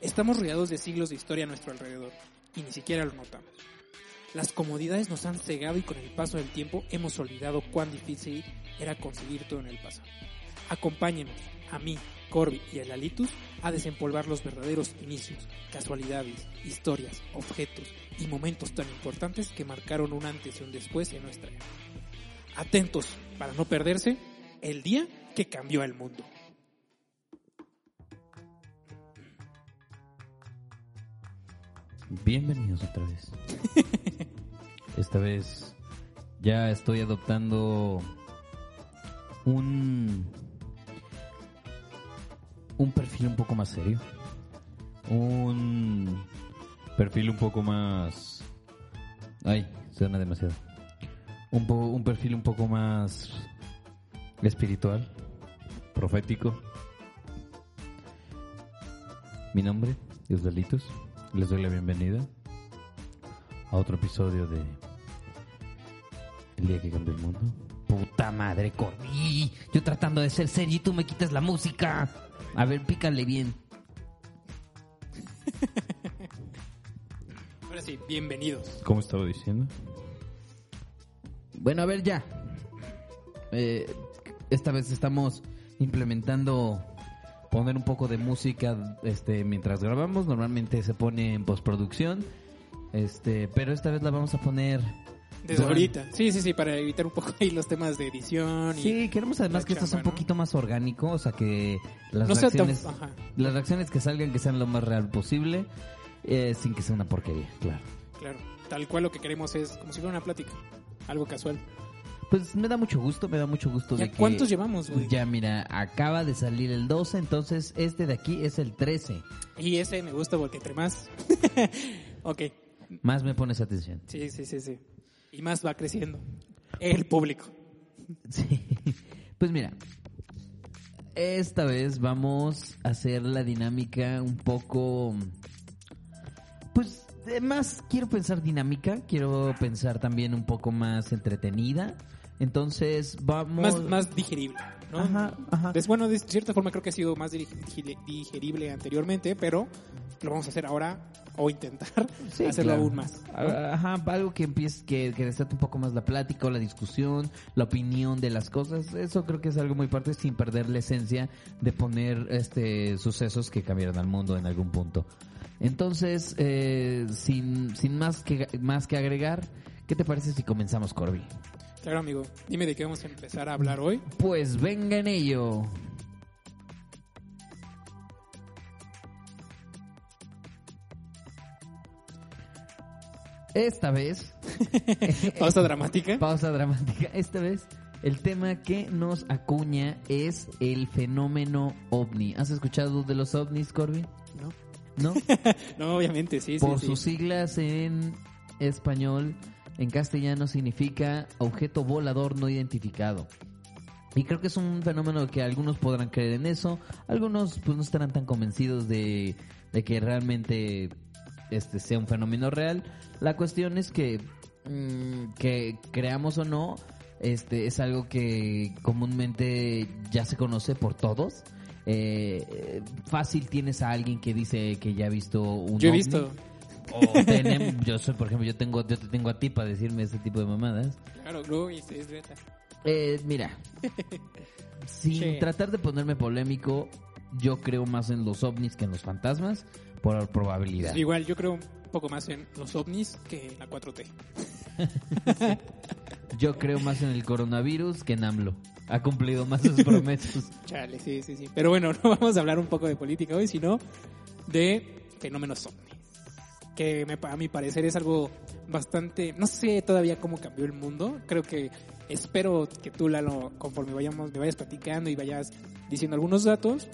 Estamos rodeados de siglos de historia a nuestro alrededor y ni siquiera lo notamos. Las comodidades nos han cegado y con el paso del tiempo hemos olvidado cuán difícil era conseguir todo en el pasado. Acompáñenos, a mí, Corby y a Lalitus, a desempolvar los verdaderos inicios, casualidades, historias, objetos y momentos tan importantes que marcaron un antes y un después en nuestra era. Atentos para no perderse el día que cambió el mundo. Bienvenidos otra vez. Esta vez ya estoy adoptando un un perfil un poco más serio. Un perfil un poco más ay, suena demasiado. Un po- un perfil un poco más espiritual, profético. Mi nombre es Delitos. Les doy la bienvenida a otro episodio de El día que cambió el mundo. Puta madre, Corby. Yo tratando de ser serio y tú me quitas la música. A ver, pícale bien. Ahora sí, bienvenidos. ¿Cómo estaba diciendo? Bueno, a ver ya. Eh, esta vez estamos implementando Poner un poco de música este mientras grabamos. Normalmente se pone en postproducción. Este, pero esta vez la vamos a poner. Desde ahorita. Sí, sí, sí, para evitar un poco ahí los temas de edición. Y Sí, queremos además que esto sea un chamba, ¿no? poquito más orgánico, o sea que las no tan... reacciones, las reacciones que salgan que sean lo más real posible, eh, sin que sea una porquería, claro. claro. Tal cual lo que queremos es como si fuera una plática. Algo casual. Pues me da mucho gusto, me da mucho gusto ¿Ya de que cuántos llevamos, güey? ya mira, acaba de salir el 12, entonces este de aquí es el 13. Y ese me gusta porque entre más... ok. Más me pones atención. Sí, sí, sí, sí. Y más va creciendo. El público. Sí. Pues mira, esta vez vamos a hacer la dinámica un poco... Pues más quiero pensar dinámica, quiero pensar también un poco más entretenida. Entonces vamos... Más, más digerible, ¿no? Ajá, ajá. Pues, bueno, de cierta forma creo que ha sido más digerible anteriormente, pero lo vamos a hacer ahora o intentar Sí, hacerlo claro. aún más. ¿no? Ajá, algo que empiece, que, que desate un poco más la plática o la discusión, la opinión de las cosas. Eso creo que es algo muy parte sin perder la esencia de poner este sucesos que cambiaron al mundo en algún punto. Entonces, eh, sin, sin más que más que agregar, ¿qué te parece si comenzamos, Corby? Claro, amigo. Dime de qué vamos a empezar a hablar hoy. Pues venga en ello. Esta vez Pausa dramática. Pausa dramática. Esta vez el tema que nos acuña es el fenómeno ovni. ¿Has escuchado de los ovnis, Corby? ¿No? ¿No? No, obviamente, sí, sí. Por sí. sus siglas en español, en castellano significa objeto volador no identificado. Y creo que es un fenómeno que algunos podrán creer en eso, algunos pues no estarán tan convencidos de, de que realmente este sea un fenómeno real. La cuestión es que mm, que creamos o no, este es algo que comúnmente ya se conoce por todos. Eh, eh, fácil tienes a alguien que dice que ya ha visto un Yo he ovni. Visto. O tenem- yo soy, por ejemplo, yo tengo, yo te tengo a ti para decirme ese tipo de mamadas. Claro, no, es, es neta. Eh, mira, sin Sí. tratar de ponerme polémico, yo creo más en los ovnis que en los fantasmas por probabilidad. Igual, yo creo un poco más en los ovnis que en la 4T. Yo creo más en el coronavirus que en AMLO. Ha cumplido más sus promesas. Chale, sí, sí, sí. Pero bueno, no vamos a hablar un poco de política hoy, sino de fenómenos ovnis. Que me- a mi parecer es algo bastante... No sé todavía cómo cambió el mundo. Creo que espero que tú, Lalo, conforme vayamos, me vayas platicando y vayas diciendo algunos datos,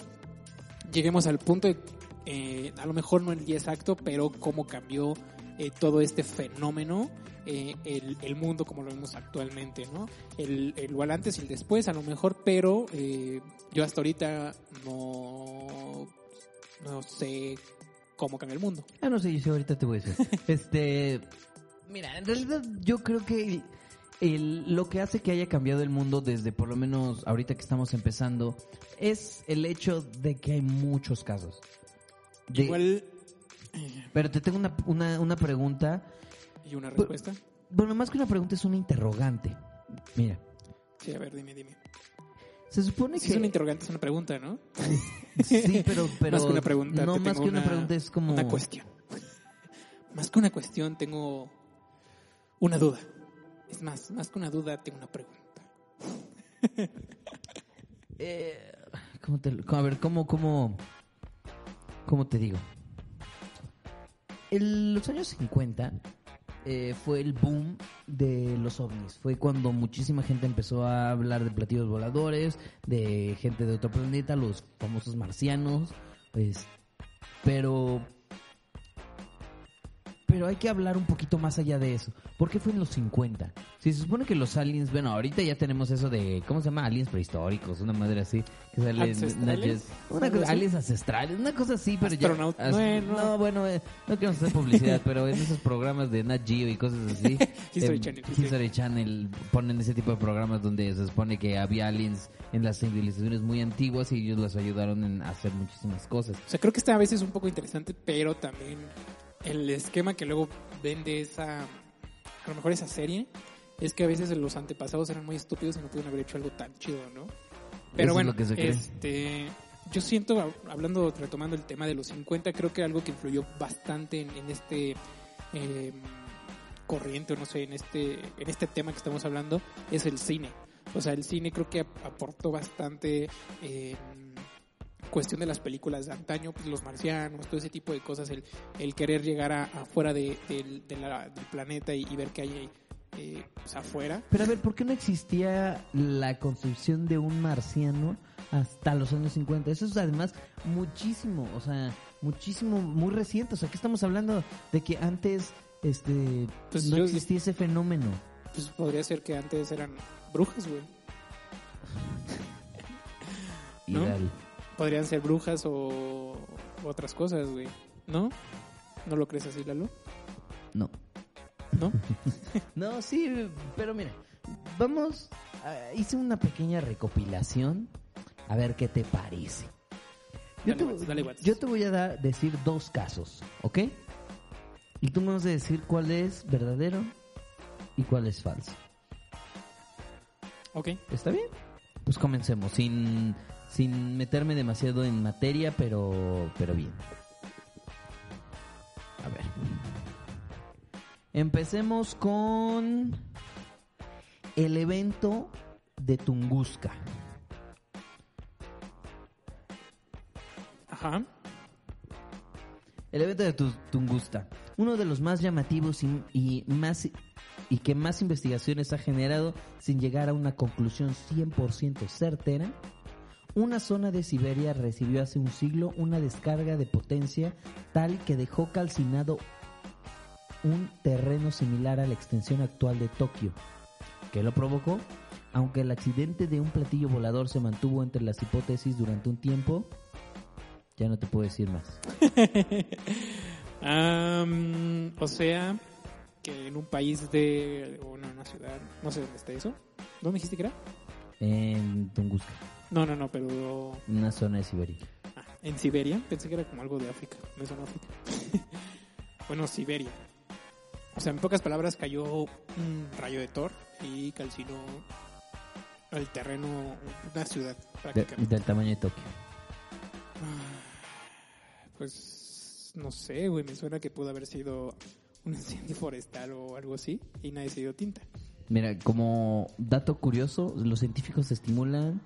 lleguemos al punto de, eh, a lo mejor no el día exacto, pero cómo cambió eh, todo este fenómeno, eh, el, el mundo como lo vemos actualmente, ¿no? El, el antes y el después, a lo mejor, pero eh, yo hasta ahorita no, no sé cómo cambia el mundo. Ah, no sé, yo sí, ahorita te voy a decir. Este, mira, en realidad yo creo que el- el- lo que hace que haya cambiado el mundo desde por lo menos ahorita que estamos empezando es el hecho de que hay muchos casos. De- Igual, Pero te tengo una, una, una pregunta. y una respuesta. Bueno, más que una pregunta, es una interrogante. Mira, Sí, a ver, dime, dime. Se supone Si que... es una interrogante, es una pregunta, ¿no? Sí, pero, pero... más que una pregunta. No, te más tengo que una, pregunta, es como... Una cuestión. Más que una cuestión, tengo una duda. Es más, más que una duda, tengo una pregunta. Eh, ¿cómo te, a ver, ¿cómo, cómo, cómo te digo? En los años 50 eh, fue el boom de los ovnis. Fue cuando muchísima gente empezó a hablar de platillos voladores, de gente de otro planeta, los famosos marcianos. Pues, pero pero hay que hablar un poquito más allá de eso. ¿Por qué fue en los 50? Si se supone que los aliens, bueno, ahorita ya tenemos eso de, ¿cómo se llama? Aliens prehistóricos, una madre así. Que sale ¿Ancestrales? Una ¿Algo cosa- aliens ancestrales, una cosa así, pero Astronauta. ya... Bueno. No, bueno, eh, no quiero hacer publicidad, pero en esos programas de Nat Geo y cosas así... History em, Channel. History Channel ponen ese tipo de programas donde se supone que había aliens en las civilizaciones muy antiguas y ellos los ayudaron en hacer muchísimas cosas. O sea, creo que está a veces un poco interesante, pero también el esquema que luego vende esa, a lo mejor esa serie, es que a veces los antepasados eran muy estúpidos y no pudieron haber hecho algo tan chido, ¿no? Pero es bueno, cree. este, yo siento, hab- hablando, retomando el tema de los 50, creo que algo que influyó bastante en, en este eh, corriente, o no sé, en este, en este tema que estamos hablando, es el cine. O sea, el cine creo que ap- aportó bastante eh, cuestión de las películas de antaño, pues los marcianos, todo ese tipo de cosas, el, el querer llegar a, afuera de, del- de la- del planeta y, y ver qué hay eh, pues, afuera. Pero a ver, ¿por qué no existía la construcción de un marciano hasta los años 50? Eso es además muchísimo, o sea, muchísimo, muy reciente. O sea, que estamos hablando de que antes este Pues no yo- existía ese fenómeno. Pues podría ser que antes eran brujas, güey. ¿No? Ideal. Podrían ser brujas o otras cosas, güey. ¿No? ¿No lo crees así, Lalo? No. ¿No? No, sí, pero mira, vamos, ah, hice una pequeña recopilación, a ver qué te parece. Yo, Dale, te, Watts, dale, Watts. yo te voy a dar, decir dos casos, ¿ok? Y tú me vas a decir cuál es verdadero y cuál es falso. Ok. ¿Está bien? Pues comencemos, sin, sin meterme demasiado en materia, pero, pero bien. A ver. Empecemos con el evento de Tunguska. Ajá. El evento de Tu- Tunguska, uno de los más llamativos y, y más y que más investigaciones ha generado sin llegar a una conclusión 100% certera. Una zona de Siberia recibió hace un siglo una descarga de potencia tal que dejó calcinado un terreno similar a la extensión actual de Tokio. ¿Qué lo provocó? Aunque el accidente de un platillo volador se mantuvo entre las hipótesis durante un tiempo, ya no te puedo decir más. O sea, que en un país de. o en una ciudad. No sé dónde está eso. ¿Dónde dijiste que era? En Tunguska, No, no, no, pero. una zona de Siberia. ah, en Siberia. Pensé que era como algo de África. No es África. bueno, Siberia. O sea, en pocas palabras, cayó un rayo de Thor y calcinó el terreno, una ciudad De- prácticamente. del tamaño de Tokio. Pues no sé, güey, me suena que pudo haber sido un incendio forestal o algo así y nadie se dio tinta. Mira, como dato curioso, los científicos estimulan,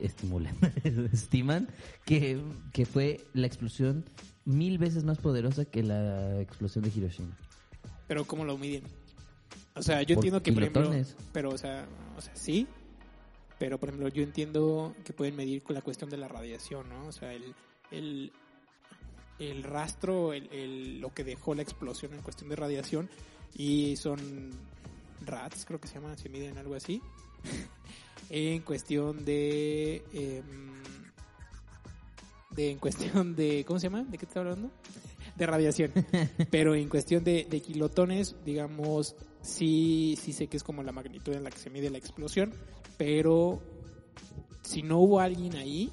estimulan, estiman que, que fue la explosión mil veces más poderosa que la explosión de Hiroshima. Pero ¿cómo lo miden? O sea, yo Por entiendo que, por ejemplo, kilotones. pero, o sea, o sea, sí, pero, por ejemplo, yo entiendo que pueden medir con la cuestión de la radiación, ¿no? O sea, el, el, el rastro, el, el- lo que dejó la explosión en cuestión de radiación, y son RATs, creo que se llaman, se miden algo así, en cuestión de... em, de en cuestión de... ¿Cómo se llama? ¿De qué te estaba hablando? De radiación. Pero en cuestión de, de kilotones, digamos, sí, sí sé que es como la magnitud en la que se mide la explosión, pero si no hubo alguien ahí,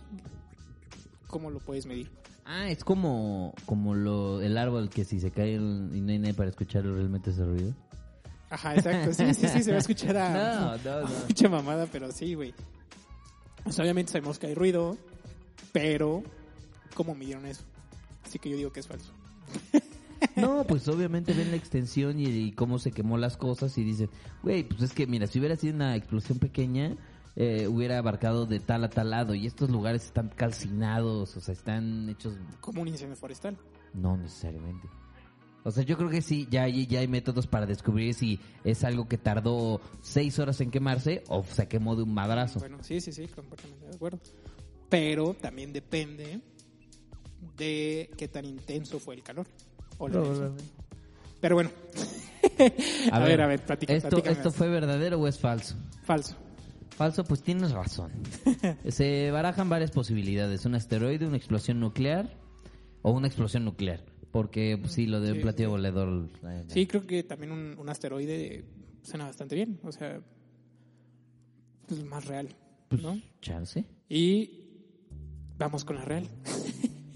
¿cómo lo puedes medir? Ah, es como, como lo, el árbol que si se cae el- y no hay nadie para escucharlo, realmente hace ruido. Ajá, exacto. Sí, sí, sí, se va a escuchar a, No, no, no. mucha mamada, pero sí, güey. O sea, obviamente sabemos que hay ruido, pero ¿cómo midieron eso? Así que yo digo que es falso. No, pues obviamente ven la extensión y, y cómo se quemó las cosas y dicen, güey, pues es que mira, si hubiera sido una explosión pequeña, eh, hubiera abarcado de tal a tal lado y estos lugares están calcinados, o sea, están hechos, Como un incendio forestal. no necesariamente. O sea, yo creo que sí, ya hay, ya hay métodos para descubrir si es algo que tardó seis horas en quemarse o se quemó de un madrazo. Bueno, sí, sí, sí, completamente de acuerdo. Pero también depende de qué tan intenso fue el calor. o la energía. Pero bueno. a, ver, a ver, platica, ¿Esto, platícame ¿Esto más. fue verdadero o es falso? falso. Falso, pues tienes razón. Se barajan varias posibilidades. Un asteroide, una explosión nuclear o una explosión nuclear. Porque pues, sí, lo del Sí, platillo sí. volador. eh, Sí, creo que también un, un asteroide suena bastante bien. O sea, pues más real, ¿no? ¿Chance? Y vamos con la real.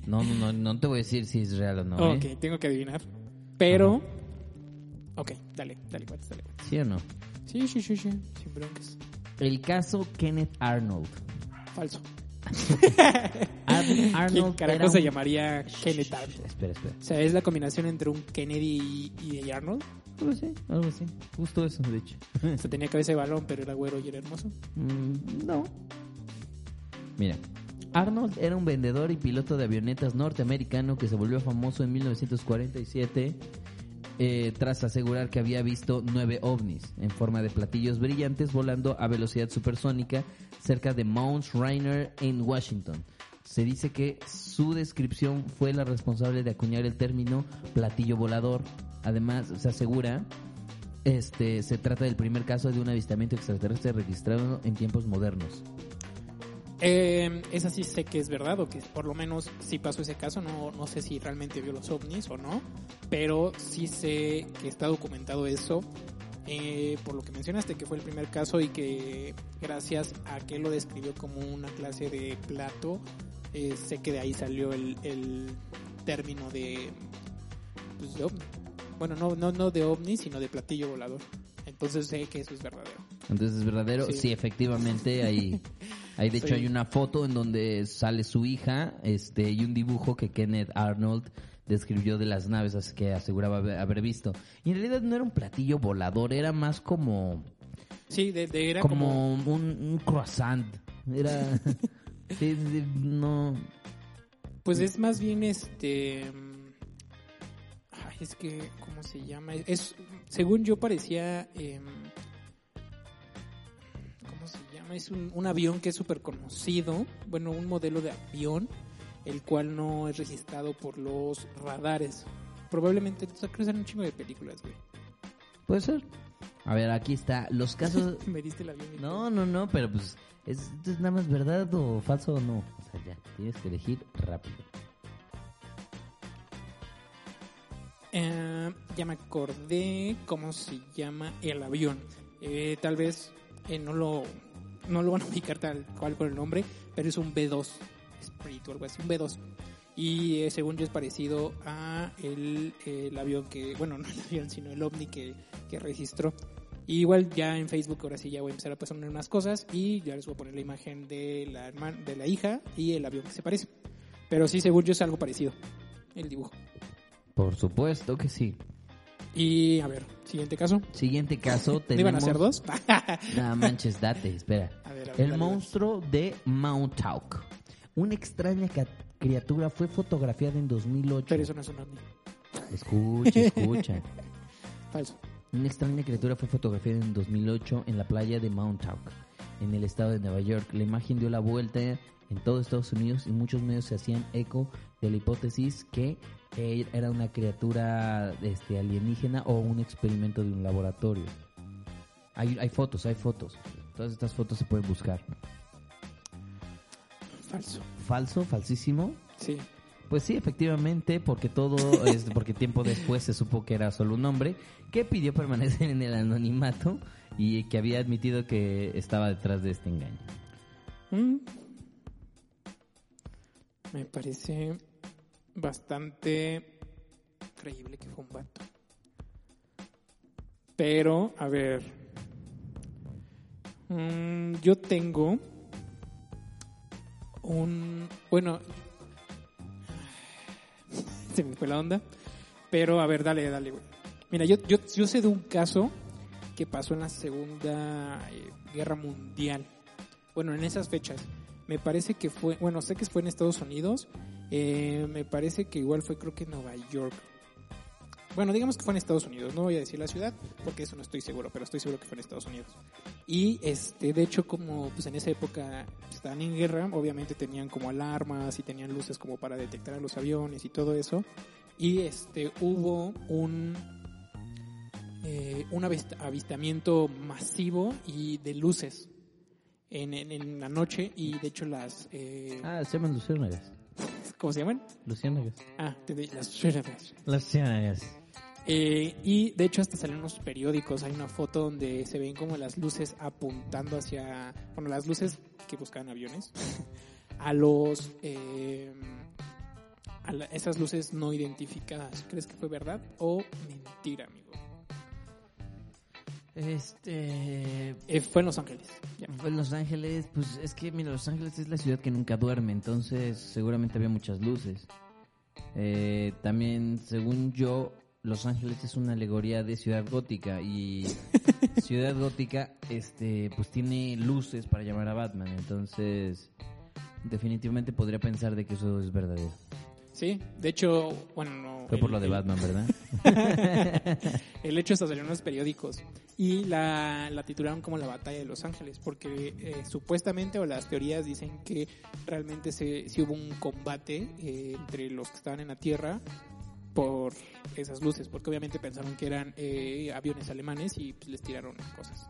No, no, no, no te voy a decir si es real o no. ¿eh? ok, tengo que adivinar. Pero. Ok, dale, dale, cuates, dale. cuates. ¿Sí o no? Sí, sí, sí, sí, sin broncas. El caso Kenneth Arnold. Falso. Ar- ¿Quién Arnold carajo se llamaría Kenneth Arnold? Espera, espera. O sea, es la combinación entre un Kennedy y, y Arnold. Algo así, algo así. Justo eso, de hecho. O sea, tenía cabeza de balón, pero era güero y era hermoso. Mm, no. Mira, Arnold era un vendedor y piloto de avionetas norteamericano que se volvió famoso en 1947 eh, tras asegurar que había visto nueve ovnis en forma de platillos brillantes volando a velocidad supersónica cerca de Mount Rainier en Washington. Se dice que su descripción fue la responsable de acuñar el término platillo volador. Además, se asegura este, se trata del primer caso de un avistamiento extraterrestre registrado en tiempos modernos. Eh, esa sí sé que es verdad, o que por lo menos sí pasó ese caso. No, no sé si realmente vio los ovnis o no, pero sí sé que está documentado eso. eh, por lo que mencionaste, que fue el primer caso y que gracias a que lo describió como una clase de plato, eh, sé que de ahí salió el, el término de, pues, de ovni. Bueno, no, no, no de ovni, sino de platillo volador. Entonces sé que eso es verdadero. Entonces, ¿es verdadero? Sí. Sí, efectivamente, hay, hay de hecho hay una foto en donde sale su hija este, y un dibujo que Kenneth Arnold describió de las naves as- que aseguraba haber, visto. Y en realidad no era un platillo volador, era más como, Sí, de, de- era como... como, un, un croissant. Era... sí, sí, no... Pues es más bien este. mm, Ay, es que, ¿cómo se llama? Es, según yo parecía. em, ¿Cómo se llama? Es un, un avión que es súper conocido. Bueno, un modelo de avión, el cual no es registrado por los radares. Probablemente, o sea, creo que un chingo de películas, güey. Puede ser. A ver, aquí está. Los casos... Me diste el avión. No, no, no, pero pues, ¿es, es nada más verdad o falso o no? O sea, ya, tienes que elegir rápido. Eh, ya me acordé cómo se llama el avión. Eh, tal vez eh, no lo no lo van a ubicar tal cual con el nombre, pero es un B2 Spirit o algo así, un B2. Y eh, según yo es parecido a el, avión que, bueno, no el avión, sino el ovni que, que registró. Igual ya en Facebook ahora sí ya voy a empezar a pasar unas cosas y ya les voy a poner la imagen de la hermana, de la hija y el avión que se parece. Pero sí, según yo es algo parecido, el dibujo. Por supuesto que sí. Y a ver, siguiente caso. Siguiente caso ¿No tenemos... iban a ser dos? No manches, date, espera. A ver, a ver, El monstruo de Mount Tauk. Una extraña criatura fue fotografiada en 2008. Pero eso no es un ovni. Escucha, escucha. Falso. Una extraña criatura fue fotografiada en 2008 en la playa de Mount Tauk, en el estado de Nueva York. La imagen dio la vuelta en todo Estados Unidos y muchos medios se hacían eco de la hipótesis que era una criatura este, alienígena o un experimento de un laboratorio. Hay, hay fotos, hay fotos. Todas estas fotos se pueden buscar. Falso. ¿Falso? ¿Falsísimo? Sí. Pues sí, efectivamente, porque todo es porque tiempo después se supo que era solo un hombre que pidió permanecer en el anonimato y que había admitido que estaba detrás de este engaño. Mm. Me parece bastante creíble que fue un vato. Pero, a ver. mm, yo tengo un. Bueno. Se me fue la onda. Pero, a ver, dale, dale, güey. Mira, yo, yo, yo sé de un caso que pasó en la Segunda eh, Guerra Mundial. Bueno, en esas fechas. Me parece que fue. Bueno, sé que fue en Estados Unidos. Eh, me parece que igual fue, creo que Nueva York. Bueno, digamos que fue en Estados Unidos, no voy a decir la ciudad porque eso no estoy seguro, pero estoy seguro que fue en Estados Unidos. Y este, de hecho, como pues en esa época estaban en guerra, obviamente tenían como alarmas y tenían luces como para detectar a los aviones y todo eso. Y este hubo un eh, un avist- avistamiento masivo y de luces en, en- la noche y de hecho las eh, Ah, se llaman. ¿Cómo se llaman? Luciérnagas. Ah, te di- las luciérnagas. Luciérnagas. Eh, y de hecho hasta salen unos periódicos, hay una foto donde se ven como las luces apuntando hacia, bueno, las luces que buscaban aviones, a los, eh, a la- esas luces no identificadas. ¿Crees que fue verdad o mentira, amigo? Este. Eh, fue en Los Ángeles. Ya. Fue en Los Ángeles, pues es que, mira, Los Ángeles es la ciudad que nunca duerme, entonces seguramente había muchas luces. Eh, también, según yo, Los Ángeles es una alegoría de ciudad gótica y ciudad gótica, este, pues tiene luces para llamar a Batman, entonces definitivamente podría pensar de que eso es verdadero. Sí, de hecho, bueno, no, Fue por lo de Batman, ¿verdad? El hecho hasta salió en los periódicos y la, la titularon como la batalla de Los Ángeles porque eh, supuestamente o las teorías dicen que realmente se, sí hubo un combate eh, entre los que estaban en la Tierra por esas luces, porque obviamente pensaron que eran eh, aviones alemanes y pues, les tiraron cosas.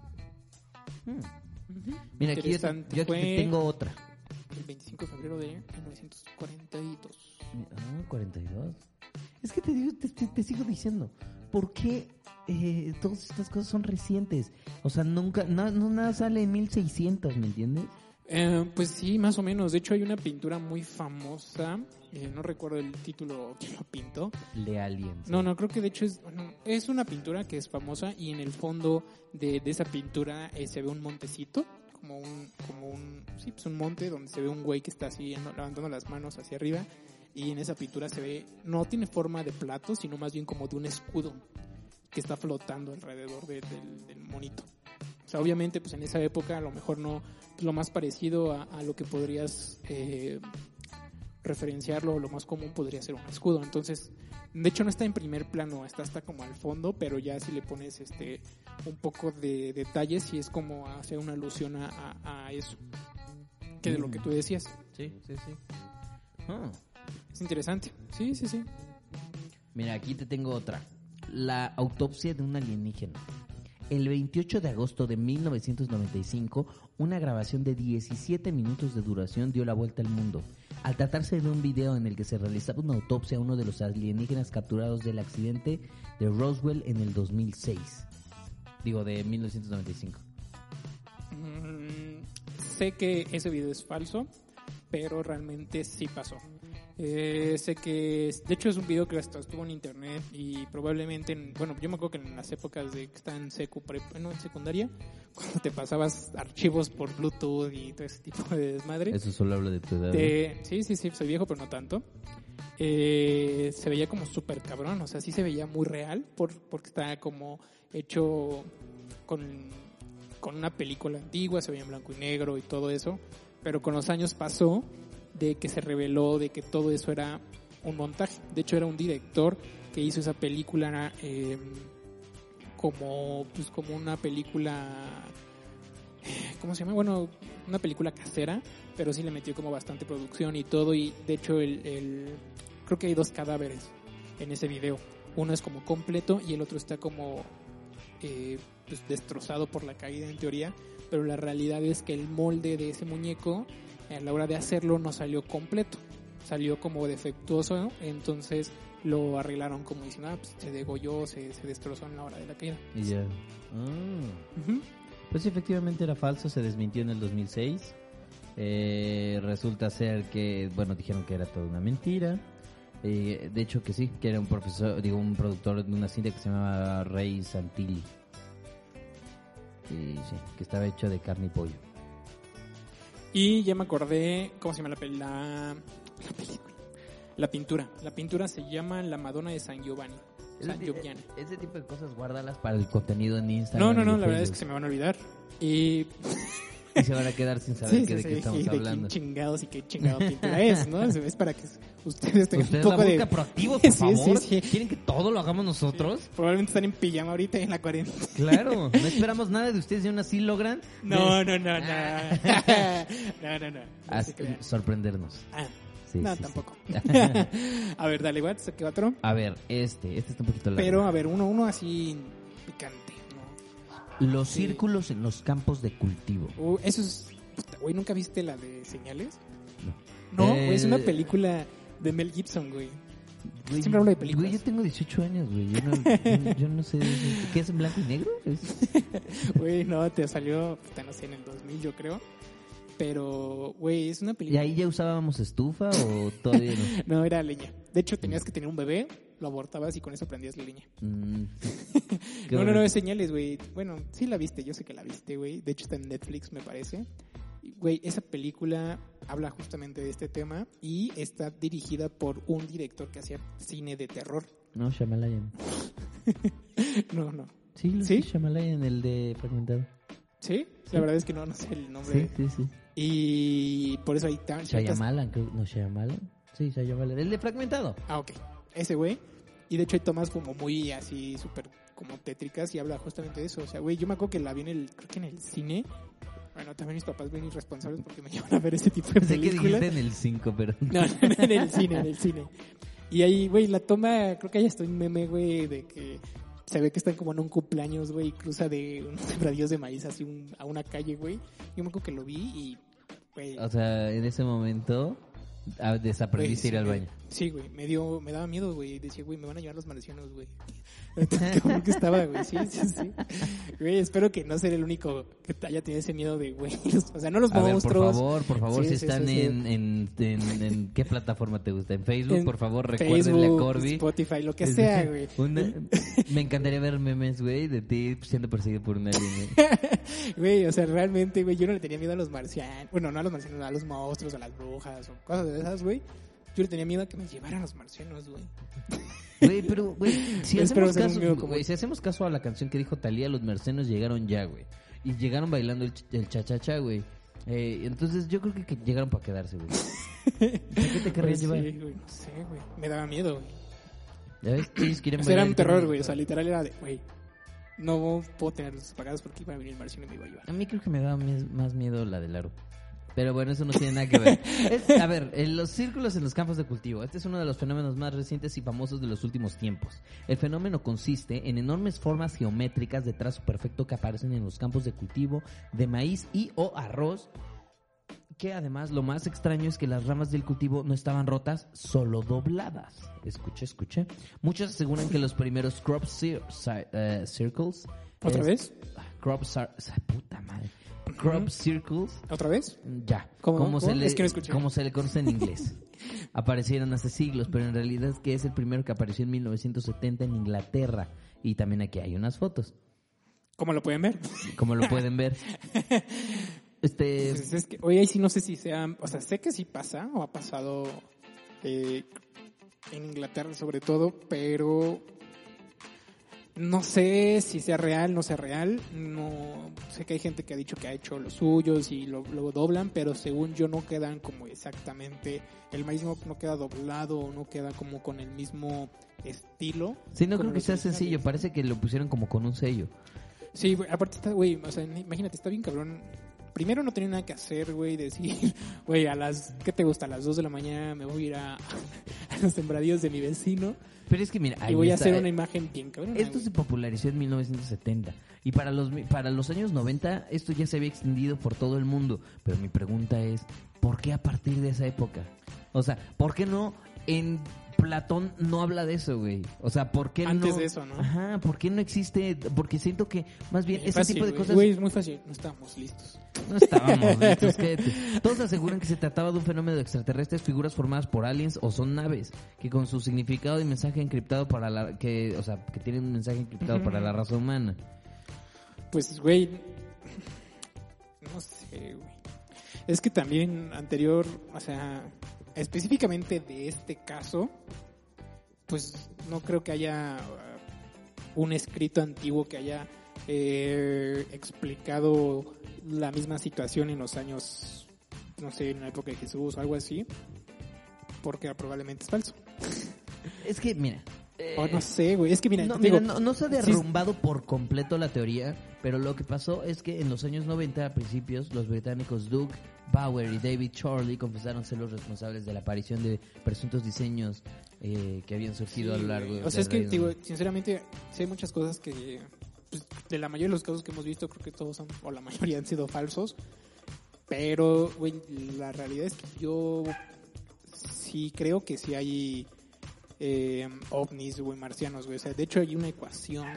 Hmm. Mira, aquí yo, aquí tengo otra. El 25 de febrero de 1942. Ah, 42. Es que te digo, te, te- te sigo diciendo, ¿por qué eh, todas estas cosas son recientes? O sea, nunca, no, no nada sale en 1600, ¿me entiendes? Eh, pues sí, más o menos. De hecho, hay una pintura muy famosa. eh, no recuerdo el título que lo pintó. Le Aliens. No, no, creo que de hecho es, bueno, es una pintura que es famosa y en el fondo de, de esa pintura eh, se ve un montecito, como un, como un, sí, pues un monte donde se ve un güey que está así levantando las manos hacia arriba y en esa pintura se ve, no tiene forma de plato, sino más bien como de un escudo que está flotando alrededor de- del, del monito. O sea, obviamente, pues en esa época a lo mejor no, pues, lo más parecido a, a lo que podrías eh, referenciarlo, lo más común podría ser un escudo. Entonces, de hecho no está en primer plano, está hasta como al fondo, pero ya si le pones este un poco de detalles, sí es como hacer una alusión a, a- a eso. Que de lo que tú decías. Sí, sí, sí. Ah. Es interesante. Sí, sí, sí. Mira, aquí te tengo otra. La autopsia de un alienígena. El 28 de agosto de 1995, una grabación de 17 minutos de duración dio la vuelta al mundo. Al tratarse de un video en el que se realizaba una autopsia a uno de los alienígenas capturados del accidente de Roswell en el 2006. Digo, de 1995. Mm, sé que ese video es falso, pero realmente sí pasó. Eh, sé que, de hecho, es un video que hasta estuvo en internet y probablemente, en- bueno, yo me acuerdo que en las épocas de que estaba en secu, prep- no, en secundaria, cuando te pasabas archivos por Bluetooth y todo ese tipo de desmadre. Eso solo habla de tu edad. Te- sí, sí, sí, soy viejo, pero no tanto. Eh, se veía como súper cabrón, o sea, sí se veía muy real por, porque estaba como hecho con, con una película antigua, se veía en blanco y negro y todo eso, pero con los años pasó de que se reveló de que todo eso era un montaje. De hecho, era un director que hizo esa película eh, como, pues, como una película ¿cómo se llama? Bueno, una película casera, pero sí le metió como bastante producción y todo. Y de hecho, el, el- creo que hay dos cadáveres en ese video. Uno es como completo y el otro está como eh, pues, destrozado por la caída en teoría. Pero la realidad es que el molde de ese muñeco a la hora de hacerlo no salió completo. Salió como defectuoso, entonces lo arreglaron como diciendo, ah, pues se degolló, se, se destrozó en la hora de la caída. Y ya. Ah. Pues efectivamente era falso, se desmintió en el 2006. Eh, resulta ser que, bueno, dijeron que era toda una mentira. Eh, de hecho que sí, que era un profesor, digo, un productor de una cinta que se llamaba Rey Santilli. Y sí, que estaba hecho de carne y pollo. Y ya me acordé, ¿cómo se llama la, la, la película? La pintura. La pintura se llama La Madonna de San Giovanni. San Giovanni. Ese tipo de cosas guárdalas para el contenido en Instagram. No, no, no, la verdad es que se me van a olvidar. Y Y se van a quedar sin saber sí, qué- sí, de qué sí, estamos y de hablando. chingados y qué chingado pintura es, ¿no? Es para que ustedes tengan Ustedes un la poco de... proactivos, por Sí, favor. sí, sí. ¿Quieren que todo lo hagamos nosotros? Probablemente están en pijama ahorita en la cuarentena. Claro, no esperamos nada de ustedes y aún así logran No, no, no, no. no, no, no. No as- se crean. sorprendernos. Ah, Sí, no, sí, sí. tampoco. a ver, dale, Watts, ¿qué otro? A ver, este, este está un poquito largo. Pero, a ver, uno, uno así picante, ¿no? Los círculos en los campos de cultivo. Uh, eso es... Güey, ¿nunca viste la de Señales? No. No, güey, es una Eh, película de Mel Gibson, güey. Güey, Siempre hablo de películas. Güey, yo tengo 18 años, güey. Yo no, yo, yo no sé. ¿Qué es en blanco y negro? Güey, no, te salió, puta, no sé, en el 2000 yo creo. Pero, güey, es una ¿Y película... ahí ya usábamos estufa o todavía no? No, era leña. De hecho, tenías que tener un bebé, lo abortabas y con eso prendías la leña. Mm, No, no, no, es señales, güey. Bueno, sí la viste, yo sé que la viste, güey. De hecho, está en Netflix, me parece. Güey, esa película habla justamente de este tema y está dirigida por un director que hacía cine de terror. No, Shamalayan. No, no. Sí, lo ¿Sí? Shamalayan, el de Fragmentado. ¿Sí? La verdad es que no, no sé el nombre. Sí, sí, sí. Y por eso hay tan... Shyamalan, creo. No, Shyamalan. Sí, Shyamalan. El de Fragmentado. Ah, ok. Ese güey. Y de hecho hay tomas como muy así, súper como tétricas y habla justamente de eso. O sea, güey, yo me acuerdo que la vi en el, creo que en el cine. Bueno, también mis papás ven irresponsables porque me llevan a ver ese tipo de que películas. dijiste en el 5, pero... No, en el cine, en el cine. Y ahí, güey, la toma, creo que ahí está un meme, güey, de que se ve que están como en un cumpleaños, güey, y cruza de un sembradíos de maíz así un- a una calle, güey. Yo me acuerdo que lo vi y, güey... O sea, en ese momento ah, desaprendiste ir al baño. Sí, güey, me dio, me daba miedo, güey. Decía, güey, me van a llevar los marcianos, güey. Como que estaba, güey, sí, sí, sí. Güey, espero que no sea el único que haya tenido ese miedo de, güey, o sea, no los A ver, por favor, por favor, Sí, si sí, están. En, en, en, en- ¿Qué plataforma te gusta? ¿En Facebook? Por favor, recuérdenle Facebook, a Corby. Spotify, lo que sea, güey. una- me encantaría ver memes, güey, de ti siendo perseguido por una alien. güey. Güey, o sea, realmente, güey, yo no le tenía miedo a los marcianos. Bueno, no a los marcianos, a los monstruos, a las brujas o cosas de esas, güey. Yo le tenía miedo a que me llevaran los marcianos, güey. Güey, pero, güey, si hacemos, caso, miedo como- güey, si hacemos caso a la canción que dijo Talía, los mercenos llegaron ya, güey. Y llegaron bailando el, ch- el cha-cha-cha, güey. Eh, entonces yo creo que, que llegaron para quedarse, güey. ¿Para qué te querrías sí, llevar? güey, no sé, güey. Me daba miedo, güey. ¿Ya ves? Ellos quieren O sea, era un terror, güey. O sea, literal era de, güey, no puedo tener luces apagadas porque iba a venir el marciano y me iba a llevar. A mí creo que me da mes- más miedo la del aro. Pero bueno, eso no tiene nada que ver. Es- a ver, en los círculos en los campos de cultivo. Este es uno de los fenómenos más recientes y famosos de los últimos tiempos. El fenómeno consiste en enormes formas geométricas de trazo perfecto que aparecen en los campos de cultivo de maíz y o arroz. Que además lo más extraño es que las ramas del cultivo no estaban rotas, solo dobladas. Escuche, escuche. Muchos aseguran que los primeros crop cir- ci- eh, circles. ¿Otra es- vez? Crop cir- puta madre. Crop circles ¿Otra vez? ya, ¿Cómo? se ¿Cómo? le, Es que no escuché. como se le conoce en inglés. Aparecieron hace siglos, pero en realidad es que es el primero que apareció en 1970 en Inglaterra. Y también aquí hay unas fotos, Como lo pueden ver. como lo pueden ver. Este, Pues es que, oye, ahí sí no sé si sea, o sea, sé que sí pasa o ha pasado eh, en Inglaterra sobre todo, pero no sé si sea real, no sea real. No sé que hay gente que ha dicho que ha hecho los suyos y lo, lo doblan, pero según yo no quedan como exactamente el maíz no, no queda doblado, no queda como con el mismo estilo. sí, no creo que sea sencillo, parece que lo pusieron como con un sello. Sí, aparte está, güey, o sea, imagínate, está bien cabrón. Primero no tenía nada que hacer, güey, decir, güey, a las, ¿qué te gusta? A las 2 de la mañana me voy a ir a, a los sembradíos de mi vecino Pero es que mira, y ahí voy a hacer eh, una imagen bien. Esto se popularizó en 1970 y para los para los años 90 esto ya se había extendido por todo el mundo, pero mi pregunta es, ¿por qué a partir de esa época? O sea, ¿por qué no en Platón no habla de eso, güey. O sea, ¿por qué Antes no? de eso, ¿no? Ajá, ¿por qué no existe? Porque siento que más bien Es ese fácil, tipo de güey. cosas Güey, es muy fácil. No estábamos listos. no estábamos listos. cállate. Todos aseguran que se trataba de un fenómeno de extraterrestres, figuras formadas por aliens o son naves que con su significado y mensaje encriptado para la que, o sea, que tienen un mensaje encriptado para la raza humana. Pues, güey. No sé, güey. Es que también anterior, o sea, específicamente de este caso, pues no creo que haya uh, un escrito antiguo que haya eh, explicado la misma situación en los años, no sé, en la época de Jesús o algo así, porque probablemente es falso. Es que, mira. O no sé, güey. Es que mira, No, te mira, digo, no, no se ha sí- derrumbado por completo la teoría, pero lo que pasó es que en los años 90, a principios, los británicos Doug Bauer y David Charlie confesaron ser los responsables de la aparición de presuntos diseños eh, que habían surgido a lo Sí, largo del O sea, es que, digo, sinceramente, sí hay muchas cosas que, pues, de la mayoría de los casos que hemos visto, creo que todos son, o la mayoría han sido falsos. Pero, güey, la realidad es que yo sí creo que sí hay eh, ovnis, güey, marcianos, güey. O sea, de hecho hay una ecuación,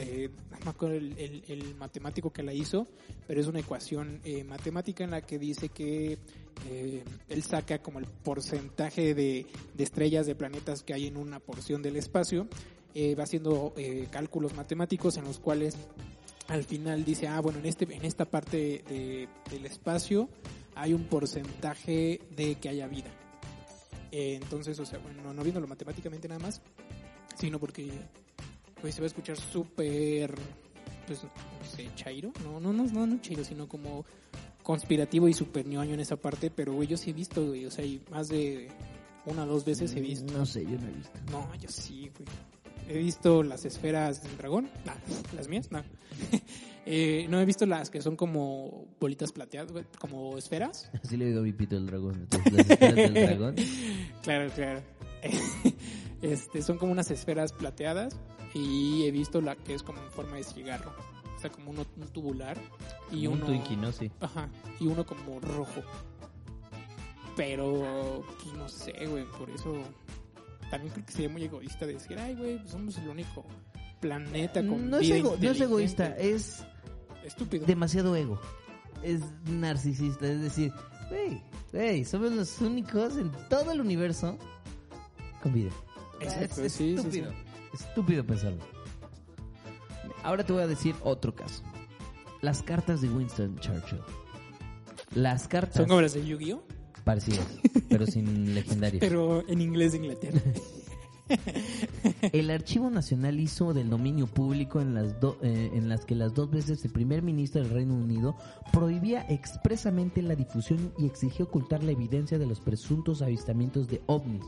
eh, no me el, el- matemático que la hizo, pero es una ecuación eh, matemática en la que dice que eh, él saca como el porcentaje de, de estrellas, de planetas que hay en una porción del espacio, eh, va haciendo cálculos matemáticos en los cuales al final dice, ah, bueno, en, este, en esta parte de- del espacio hay un porcentaje de que haya vida. Entonces, o sea, bueno, no, no viéndolo matemáticamente nada más, sino porque pues, se va a escuchar súper, pues, no sé, chairo. No, no, no, no, no chairo, sino como conspirativo y súper ñoño en esa parte, pero, güey, yo sí he visto, güey, o sea, y más de una o dos veces he visto. No sé, yo no he visto. No, yo sí, güey. He visto las esferas del dragón. Nah, las mías, no. Eh, no he visto las que son como bolitas plateadas, güey, como esferas. Así le digo a mi pito el dragón. las esferas del dragón. Claro, claro. Este, son como unas esferas plateadas y he visto la que es como en forma de cigarro. O sea, como uno un tubular y un uno Twinkie, ¿no? Sí. Ajá, y uno como rojo. Pero, pues no sé, güey, por eso también creo que sería muy egoísta decir, ay, güey, pues somos el único planeta con No es, vida ego- no es inteligente". egoísta, es Estúpido. demasiado ego. Es narcisista, es decir, hey, hey, somos los únicos en todo el universo con vida. Exacto, es sí, sí, estúpido. sí. Estúpido pensarlo. Ahora te voy a decir otro caso. Las cartas de Winston Churchill. Las cartas Son como las de Yu-Gi-Oh, parecidas, pero sin legendarios. pero en inglés de Inglaterra. El Archivo Nacional hizo del dominio público en las, do- eh, en las que las dos veces el primer ministro del Reino Unido prohibía expresamente la difusión y exigió ocultar la evidencia de los presuntos avistamientos de ovnis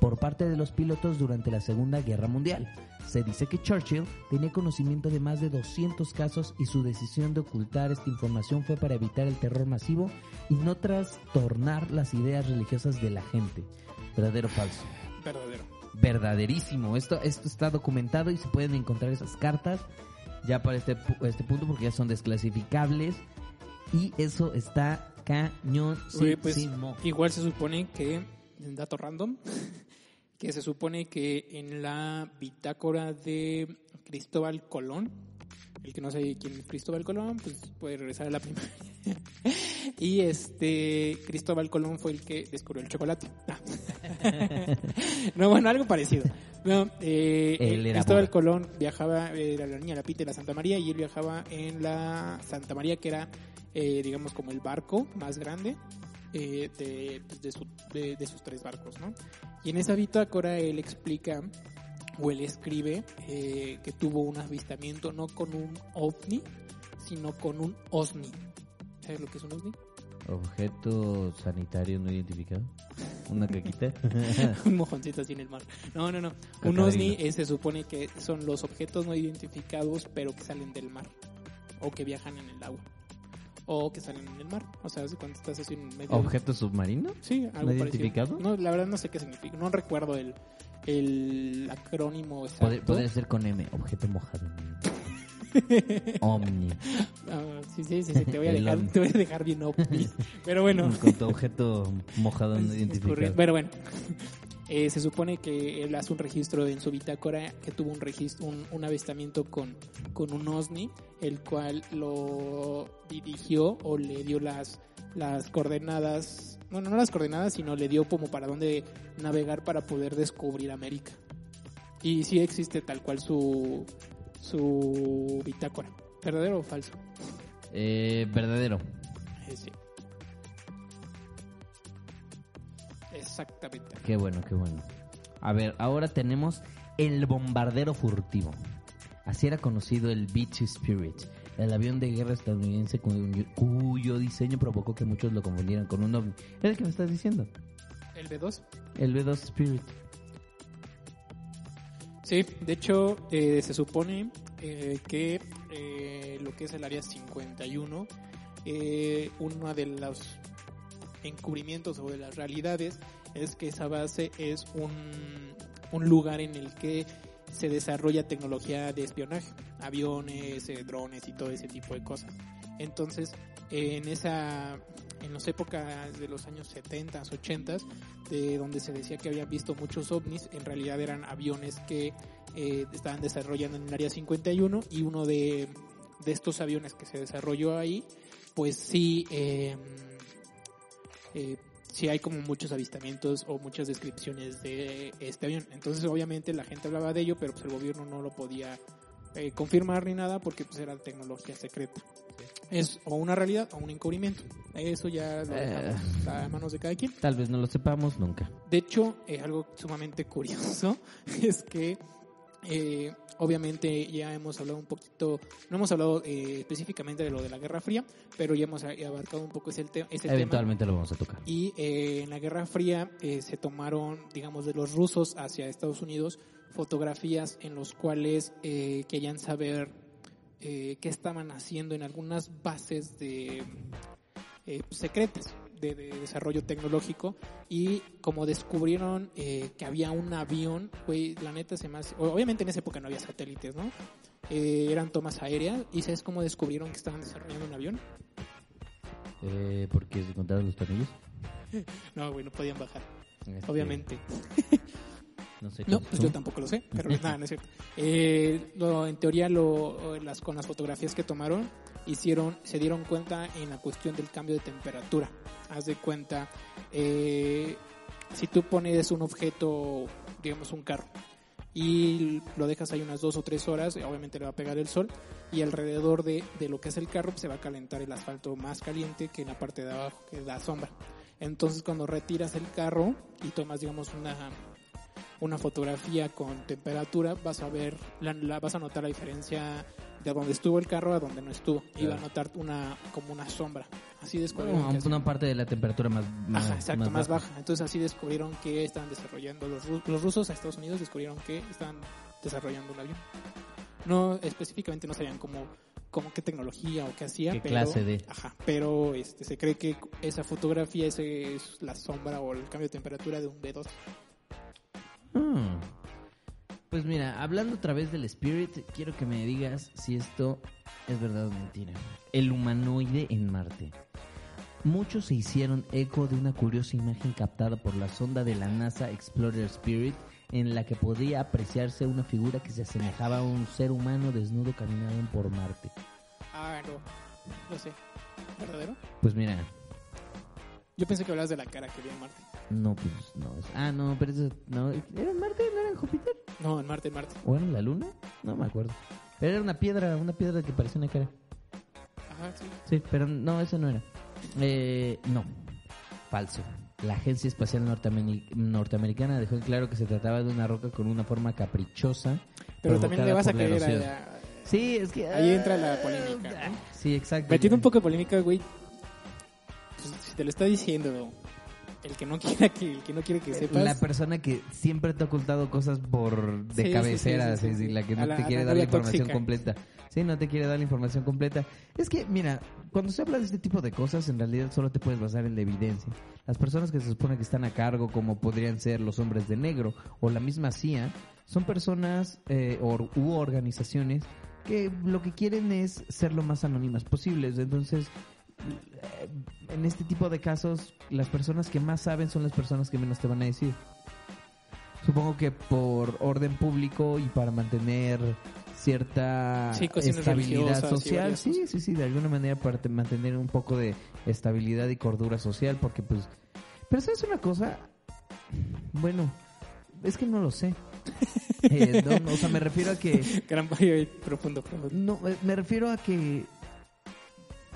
por parte de los pilotos durante la Segunda Guerra Mundial. Se dice que Churchill tenía conocimiento de más de 200 casos y su decisión de ocultar esta información fue para evitar el terror masivo y no trastornar las ideas religiosas de la gente. ¿Verdadero o falso? Verdadero. verdaderísimo. Esto, esto está documentado y se pueden encontrar esas cartas ya para este, este punto porque ya son desclasificables y eso está cañoncísimo. Güey, pues igual se supone que, dato random, que se supone que en la bitácora de Cristóbal Colón, el que no sabe quién es Cristóbal Colón, pues puede regresar a la primaria. y este, Cristóbal Colón fue el que descubrió el chocolate. Ah. no, bueno, algo parecido. No, eh, Cristóbal. Colón viajaba, era la niña la Pita de la Santa María y él viajaba en la Santa María, que era, eh, digamos, como el barco más grande eh, de, pues, de, su- de- de sus tres barcos, ¿no? Y en esa bitácora él explica, o él escribe, eh, que tuvo un avistamiento no con un ovni, sino con un osni. ¿Sabes lo que es un ovni? Objeto sanitario no identificado. Una caquita. un mojoncito así en el mar. No, no, no. Un. OSNI eh, se supone que son los objetos no identificados, pero que salen del mar. O que viajan en el agua. O que salen en el mar. O sea, cuando estás así en medio. ¿Objeto submarino? Sí, algo ¿No identificado? No, la verdad no sé qué significa. No recuerdo el, el acrónimo exacto. Podría, ser con M. Objeto mojado. Omni. Ah, sí, sí, sí, sí, te voy a dejar, te voy a dejar bien ovni. Pero bueno. Con tu objeto mojado no identificado. Pero bueno. Eh, se supone que él hace un registro en su bitácora que tuvo un registro, un, un avistamiento con, con un OSNI, el cual lo dirigió o le dio las, las coordenadas, bueno, no las coordenadas, sino le dio como para dónde navegar para poder descubrir América. Y sí existe tal cual su, su bitácora. ¿Verdadero o falso? Eh, verdadero. Eh, sí. Exactamente. Qué bueno, qué bueno. A ver, ahora tenemos el bombardero furtivo. Así era conocido el B-2 Spirit, el avión de guerra estadounidense cuyo, cuyo diseño provocó que muchos lo confundieran con un ovni. ¿Es el que me estás diciendo? ¿El B2? El B-2 Spirit. Sí, de hecho, eh, se supone eh, que eh, lo que es el área 51, eh, uno de los encubrimientos o de las realidades es que esa base es un, un lugar en el que se desarrolla tecnología de espionaje, aviones, eh, drones y todo ese tipo de cosas. Entonces, en esa en las épocas de los años 70, 80, de donde se decía que habían visto muchos ovnis, en realidad eran aviones que eh, estaban desarrollando en el área 51 y uno de, de estos aviones que se desarrolló ahí, pues sí, eh, eh, sí hay como muchos avistamientos o muchas descripciones de este avión. Entonces obviamente la gente hablaba de ello, pero pues el gobierno no lo podía eh, confirmar ni nada porque pues era tecnología secreta. Es o una realidad o un encubrimiento. Eso ya lo dejamos a manos de cada quien. Tal vez no lo sepamos nunca. De hecho, eh, algo sumamente curioso es que eh, obviamente ya hemos hablado un poquito, no hemos hablado eh, específicamente de lo de la Guerra Fría, pero ya hemos abarcado un poco ese, te- ese tema. Eventualmente lo vamos a tocar. Y eh, en la Guerra Fría eh, se tomaron, digamos, de los rusos hacia Estados Unidos fotografías en los cuales eh, querían saber eh, qué estaban haciendo en algunas bases de eh, secretas de, de desarrollo tecnológico y como descubrieron eh, que había un avión, güey, la neta se más, obviamente en esa época no había satélites, ¿no? Eh, eran tomas aéreas y sabes cómo descubrieron que estaban desarrollando un avión. Eh, porque se contaron los tornillos. No, güey, no podían bajar, Este, obviamente. No sé. No, pues yo tampoco lo sé, pero nada, no es cierto. Eh, lo- en teoría, lo, las, con las fotografías que tomaron, hicieron, se dieron cuenta en la cuestión del cambio de temperatura. Haz de cuenta, eh, si tú pones un objeto, digamos un carro, y lo dejas ahí unas dos o tres horas, obviamente le va a pegar el sol, y alrededor de, de lo que es el carro pues, se va a calentar el asfalto más caliente que en la parte de abajo, que da sombra. Entonces cuando retiras el carro y tomas, digamos, una una fotografía con temperatura, vas a ver, la, la- vas a notar la diferencia de donde estuvo el carro a donde no estuvo. Y va a Claro. notar una, como una sombra. Así descubrieron Bueno, que una parte de la temperatura más, más, Ajá, exacto, más, baja. Entonces así descubrieron que estaban desarrollando los, los rusos a Estados Unidos descubrieron que estaban desarrollando un avión. No específicamente no sabían cómo, cómo qué tecnología o qué hacía, ¿Qué pero clase de? ajá, pero este se cree que esa fotografía ese es la sombra o el cambio de temperatura de un B2. Mm. Pues mira, hablando otra vez del Spirit, quiero que me digas si esto es verdad o mentira. El humanoide en Marte. Muchos se hicieron eco de una curiosa imagen captada por la sonda de la NASA Explorer Spirit en la que podía apreciarse una figura que se asemejaba a un ser humano desnudo caminando por Marte. Ah, no, no sé. ¿Verdadero? Pues mira, Yo pensé que hablabas de la cara que vi en Marte. No, pues no. es- Ah, no, pero eso, no, ¿era en Marte? ¿No era en Júpiter? No, en Marte, en Marte. ¿O era en la Luna? No me acuerdo. Pero era una piedra, una piedra que parecía una cara. Ajá, sí. Sí, pero no, eso no era. Eh, no, falso. La Agencia Espacial Norteameri- Norteamericana dejó en claro que se trataba de una roca con una forma caprichosa. Pero también le vas a creer a, Sí, es que... Ahí ah, entra la polémica, ¿no? Sí, exacto. Metiendo un poco de polémica, güey. Pues, si te lo está diciendo el que no quiera que el que no quiere que sepas. La persona que siempre te ha ocultado cosas por de Sí, cabecera, sí, sí, la que no la- te quiere dar la información tóxica. completa. Sí, no te quiere dar la información completa. Es que, mira, cuando se habla de este tipo de cosas, en realidad solo te puedes basar en la evidencia. Las personas que se supone que están a cargo, como podrían ser los hombres de negro o la misma CIA, son personas eh, or- u organizaciones que lo que quieren es ser lo más anónimas posibles. Entonces, en este tipo de casos, las personas que más saben son las personas que menos te van a decir. supongo que por orden público y para mantener cierta Sí, estabilidad social. Sí, sí, sí, de alguna manera para te- mantener un poco de estabilidad y cordura social, porque pues... Pero ¿sabes una cosa? Bueno, es que no lo sé. Eh, no, o sea, me refiero a que... Gran profundo, profundo. No, eh, me refiero a que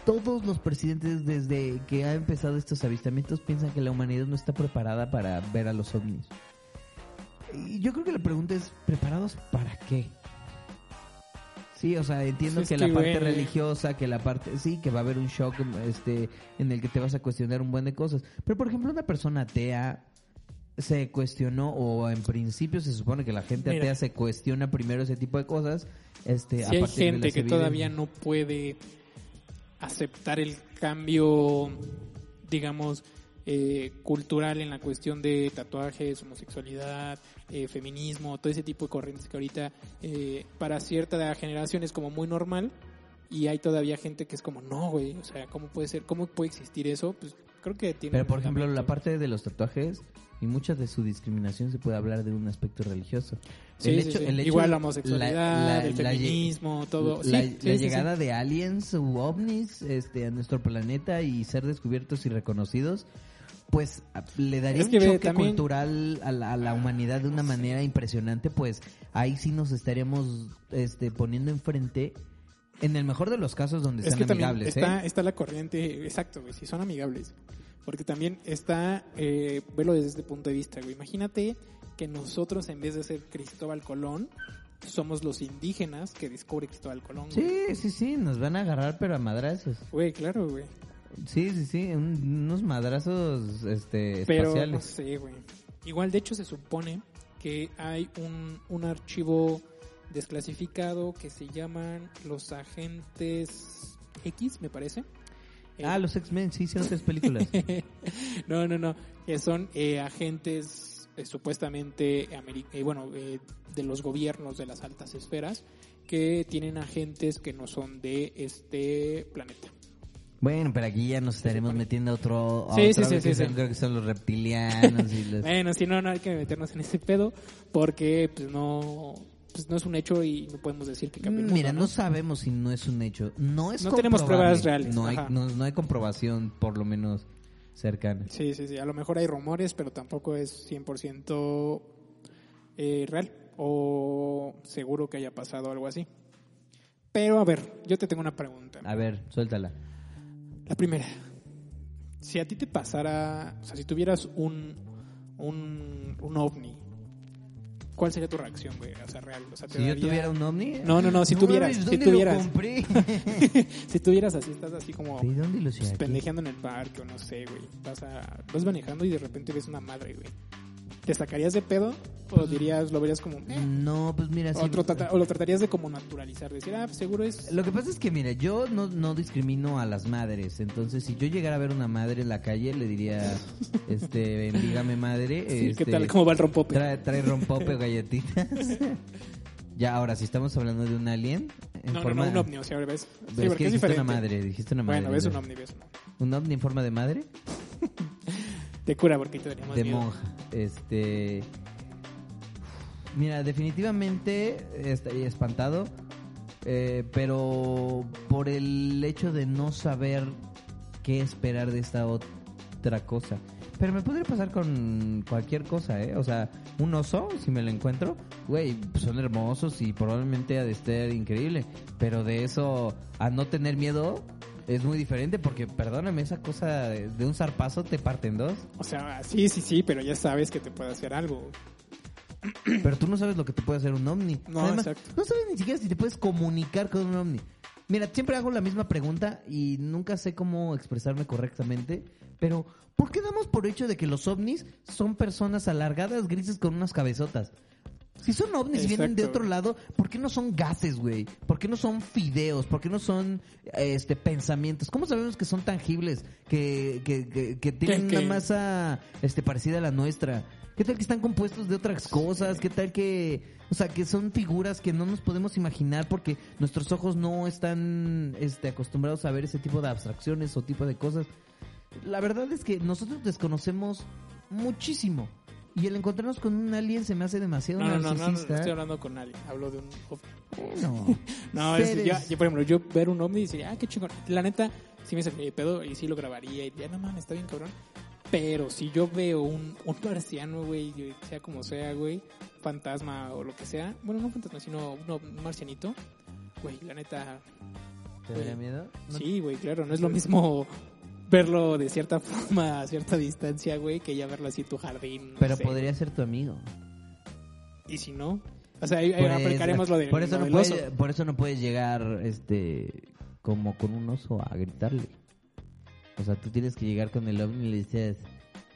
todos los presidentes desde que ha empezado estos avistamientos piensan que la humanidad no está preparada para ver a los ovnis. Y yo creo que la pregunta es, ¿preparados para qué? Sí, o sea, entiendo Pues que la parte religiosa, que la parte, sí, que va a haber un shock este, en el que te vas a cuestionar un buen de cosas. Pero, por ejemplo, una persona atea se cuestionó, o en principio se supone que la gente Mira. atea se cuestiona primero ese tipo de cosas. Este, a Si hay partir de gente que todavía no puede aceptar el cambio, digamos, eh, cultural en la cuestión de tatuajes, homosexualidad, eh, feminismo, todo ese tipo de corrientes que ahorita eh, para cierta generación es como muy normal y hay todavía gente que es como, no, güey, o sea, ¿cómo puede ser? ¿Cómo puede existir eso? Pues creo que tiene... Pero, por ejemplo, la parte de los tatuajes y mucha de su discriminación se puede hablar de un aspecto religioso. Sí, sí, sí. Igual la homosexualidad, el la- la- feminismo, todo. La, sí, la llegada de aliens u ovnis este, a nuestro planeta y ser descubiertos y reconocidos, pues le daría Es un que ve, choque también- cultural a la, a la humanidad de una manera impresionante, pues ahí sí nos estaríamos este, poniendo enfrente, en el mejor de los casos donde Es amigables. está, ¿eh? está la corriente, exacto, güey, si son amigables. Porque también está, eh, verlo desde este punto de vista, güey. Imagínate que nosotros, en vez de ser Cristóbal Colón, somos los indígenas que descubre Cristóbal Colón. güey. Sí, sí, sí, nos van a agarrar pero a madrazos. Güey, claro, güey. Sí, sí, sí, un- unos madrazos este, Pero no sé, güey. Igual, de hecho, se supone que hay un, un archivo desclasificado que se llaman los agentes X, me parece. Eh, Ah, los X-Men, sí hicieron tres películas. no, no, no. Que son eh, agentes eh, supuestamente, eh, bueno, eh, de los gobiernos de las altas esferas que tienen agentes que no son de este planeta. bueno, pero aquí ya nos estaremos metiendo a otro... Sí, otra sí, sí, sí, son- sí. Creo que son los reptilianos y los... Bueno, si no, no hay que meternos en ese pedo porque pues no, pues no es un hecho y no podemos decir que el mundo, Mira, no ¿no? sabemos si no es un hecho. No es No tenemos pruebas reales, No hay, no hay comprobación, por lo menos, cercana. Sí, sí, sí. A lo mejor hay rumores, pero tampoco es 100% eh, real o seguro que haya pasado algo así. Pero a ver, yo te tengo una pregunta. A ver, suéltala. La primera. Si a ti te pasara, o sea, si tuvieras un, un, un ovni, ¿cuál sería tu reacción, güey? O sea, real. O sea, Si yo daría- tuviera un ovni... No, no, no, si tuvieras, mames, si ¿dónde tuvieras. lo compré? si tuvieras así, estás así como ¿De dónde lo pues, pendejeando en el parque o no sé, güey. Vas, a, vas manejando y de repente ves una madre, güey. ¿Te sacarías de pedo o dirías, lo verías como... eh? No, pues mira, sí. o, lo trata- o lo tratarías de como naturalizar, decir, ah, pues seguro es... Lo que pasa es que, mira, yo no, no discrimino a las madres. Entonces, si yo llegara a ver una madre en la calle, le diría, este, bendigame madre. Sí, este, ¿Qué tal? ¿Cómo va el rompope? Trae, trae rompope o galletitas. ya, ahora, si estamos hablando de un alien, en No, forma... no, no, un ovni, o sea, ves. Sí, Ves porque que es diferente. una madre, dijiste una madre. Bueno, ves un ovni, ves un ovni. ¿Un ovni en forma de madre? Te cura porque te daría más de miedo. monja. Este. Mira, definitivamente estaría espantado. eh, pero por el hecho de no saber qué esperar de esta otra cosa. Pero me podría pasar con cualquier cosa, ¿eh? O sea, un oso, si me lo encuentro, güey, son hermosos y probablemente ha de estar increíble. Pero de eso a no tener miedo es muy diferente porque, perdóname, esa cosa de de un zarpazo te parte en dos. O sea, sí, sí, sí, pero ya sabes que te puede hacer algo. Pero tú no sabes lo que te puede hacer un ovni. No, Además, exacto. no sabes ni siquiera si te puedes comunicar con un ovni. Mira, siempre hago la misma pregunta y nunca sé cómo expresarme correctamente. Pero, ¿por qué damos por hecho de que los ovnis son personas alargadas, grises con unas cabezotas? Si son ovnis y vienen de otro lado, ¿por qué no son gases, güey? ¿Por qué no son fideos? ¿Por qué no son este pensamientos? ¿Cómo sabemos que son tangibles? Que, que, que, que tienen una masa este, parecida a la nuestra. ¿Qué tal que están compuestos de otras cosas? ¿Qué tal que, o sea, que son figuras que no nos podemos imaginar porque nuestros ojos no están este, acostumbrados a ver ese tipo de abstracciones o tipo de cosas? La verdad es que nosotros desconocemos muchísimo. Y el encontrarnos con un alien se me hace demasiado No, no, no, no, no, narcisista. estoy hablando con alguien. Hablo de un ovni. No. No, es, yo, yo, por ejemplo, yo ver un ovni y decir, ah, qué chingón. La neta, sí me de pedo y sí lo grabaría y ya, no mames, está bien cabrón. Pero si yo veo un, un marciano, güey, sea como sea, güey, fantasma o lo que sea, bueno, no fantasma, sino un, un marcianito, güey, la neta, ¿Te daría miedo? No- sí, güey, claro, no es lo mismo verlo de cierta forma a cierta distancia, güey, que ya verlo así en tu jardín. no Pero sé. podría ser tu amigo. Y si no, o sea, ahí, aplicaremos lo de por eso lo no puedes, oso. por eso no puedes llegar este como con un oso a gritarle. O sea, tú tienes que llegar con el ovni y le dices,